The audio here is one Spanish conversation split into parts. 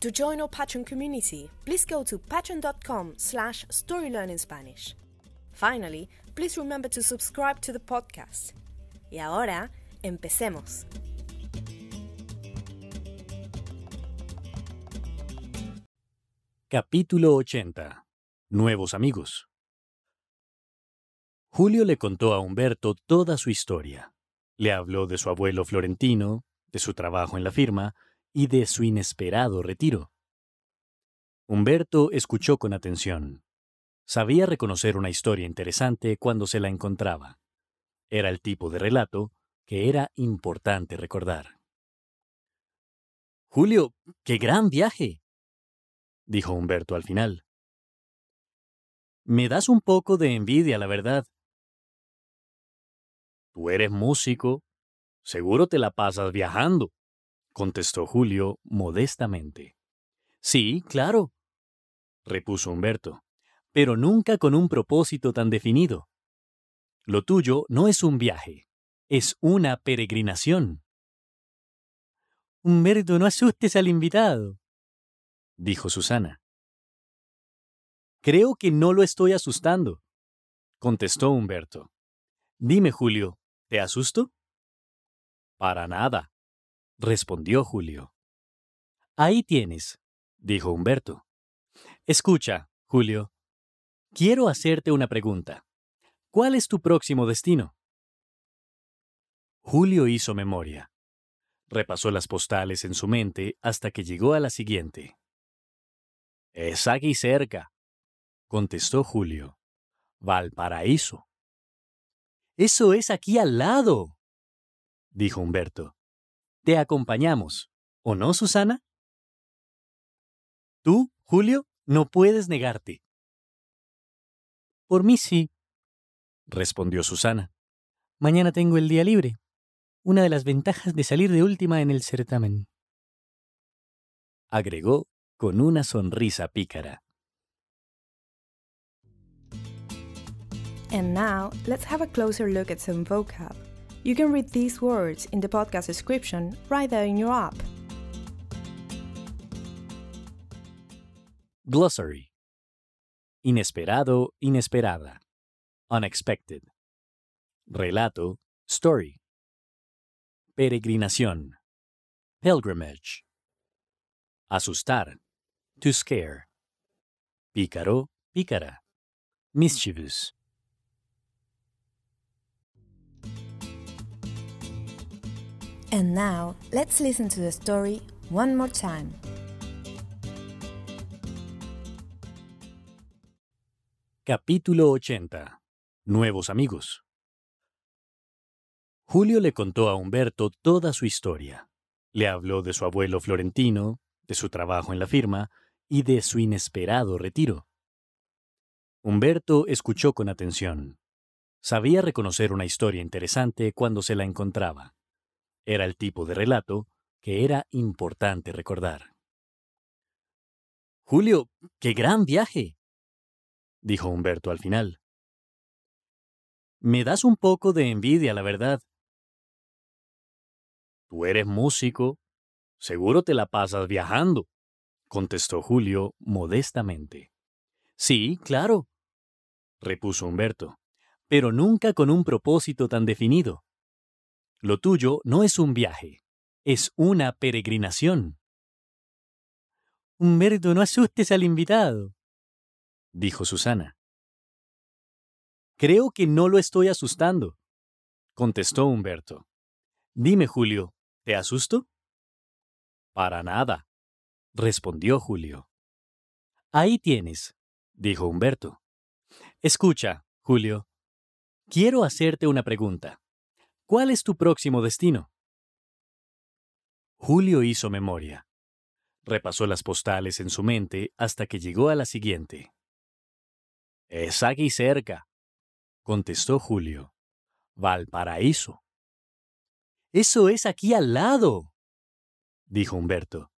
To join our Patreon community, please go to patreon.com slash storylearningspanish. Finally, please remember to subscribe to the podcast. Y ahora, empecemos. Capítulo 80. Nuevos amigos. Julio le contó a Humberto toda su historia. Le habló de su abuelo florentino, de su trabajo en la firma y de su inesperado retiro. Humberto escuchó con atención. Sabía reconocer una historia interesante cuando se la encontraba. Era el tipo de relato que era importante recordar. Julio, qué gran viaje, dijo Humberto al final. Me das un poco de envidia, la verdad. Tú eres músico. Seguro te la pasas viajando, contestó Julio modestamente. Sí, claro, repuso Humberto, pero nunca con un propósito tan definido. Lo tuyo no es un viaje, es una peregrinación. Humberto, no asustes al invitado, dijo Susana. Creo que no lo estoy asustando, contestó Humberto. Dime, Julio, ¿te asusto? Para nada, respondió Julio. Ahí tienes, dijo Humberto. Escucha, Julio. Quiero hacerte una pregunta. ¿Cuál es tu próximo destino? Julio hizo memoria. Repasó las postales en su mente hasta que llegó a la siguiente. Es aquí cerca, contestó Julio. Valparaíso. Eso es aquí al lado, dijo Humberto. Te acompañamos, ¿o no, Susana? Tú, Julio, no puedes negarte. Por mí sí, respondió Susana. Mañana tengo el día libre. Una de las ventajas de salir de última en el certamen. Agregó con una sonrisa pícara. And now, let's have a closer look at some vocab. You can read these words in the podcast description right there in your app. Glossary. Inesperado, inesperada. Unexpected. Relato, story. Peregrinación. Pilgrimage. Asustar. To scare. Pícaro, pícara. Mischievous. And now, let's listen to the story one more time. Capítulo 80. Nuevos amigos. Julio le contó a Humberto toda su historia. Le habló de su abuelo florentino, de su trabajo en la firma y de su inesperado retiro. Humberto escuchó con atención. Sabía reconocer una historia interesante cuando se la encontraba. Era el tipo de relato que era importante recordar. Julio, qué gran viaje, dijo Humberto al final. Me das un poco de envidia, la verdad. Tú eres músico. Seguro te la pasas viajando, contestó Julio modestamente. Sí, claro, repuso Humberto, pero nunca con un propósito tan definido. Lo tuyo no es un viaje, es una peregrinación. Humberto, no asustes al invitado, dijo Susana. Creo que no lo estoy asustando, contestó Humberto. Dime, Julio, ¿te asusto? Para nada, respondió Julio. Ahí tienes, dijo Humberto. Escucha, Julio, quiero hacerte una pregunta. ¿Cuál es tu próximo destino? Julio hizo memoria. Repasó las postales en su mente hasta que llegó a la siguiente. Es aquí cerca, contestó Julio. Valparaíso. Eso es aquí al lado, dijo Humberto.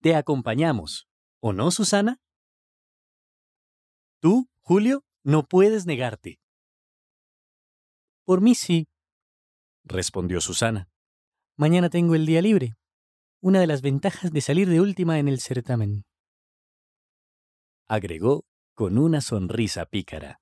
Te acompañamos, ¿o no, Susana? Tú, Julio, no puedes negarte. Por mí sí, respondió Susana. Mañana tengo el día libre una de las ventajas de salir de última en el certamen. Agregó con una sonrisa pícara.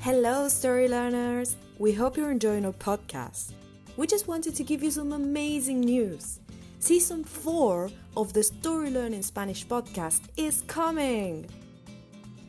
Hello, story learners! We hope you're enjoying our podcast. We just wanted to give you some amazing news. Season 4 of the Story Learning Spanish podcast is coming!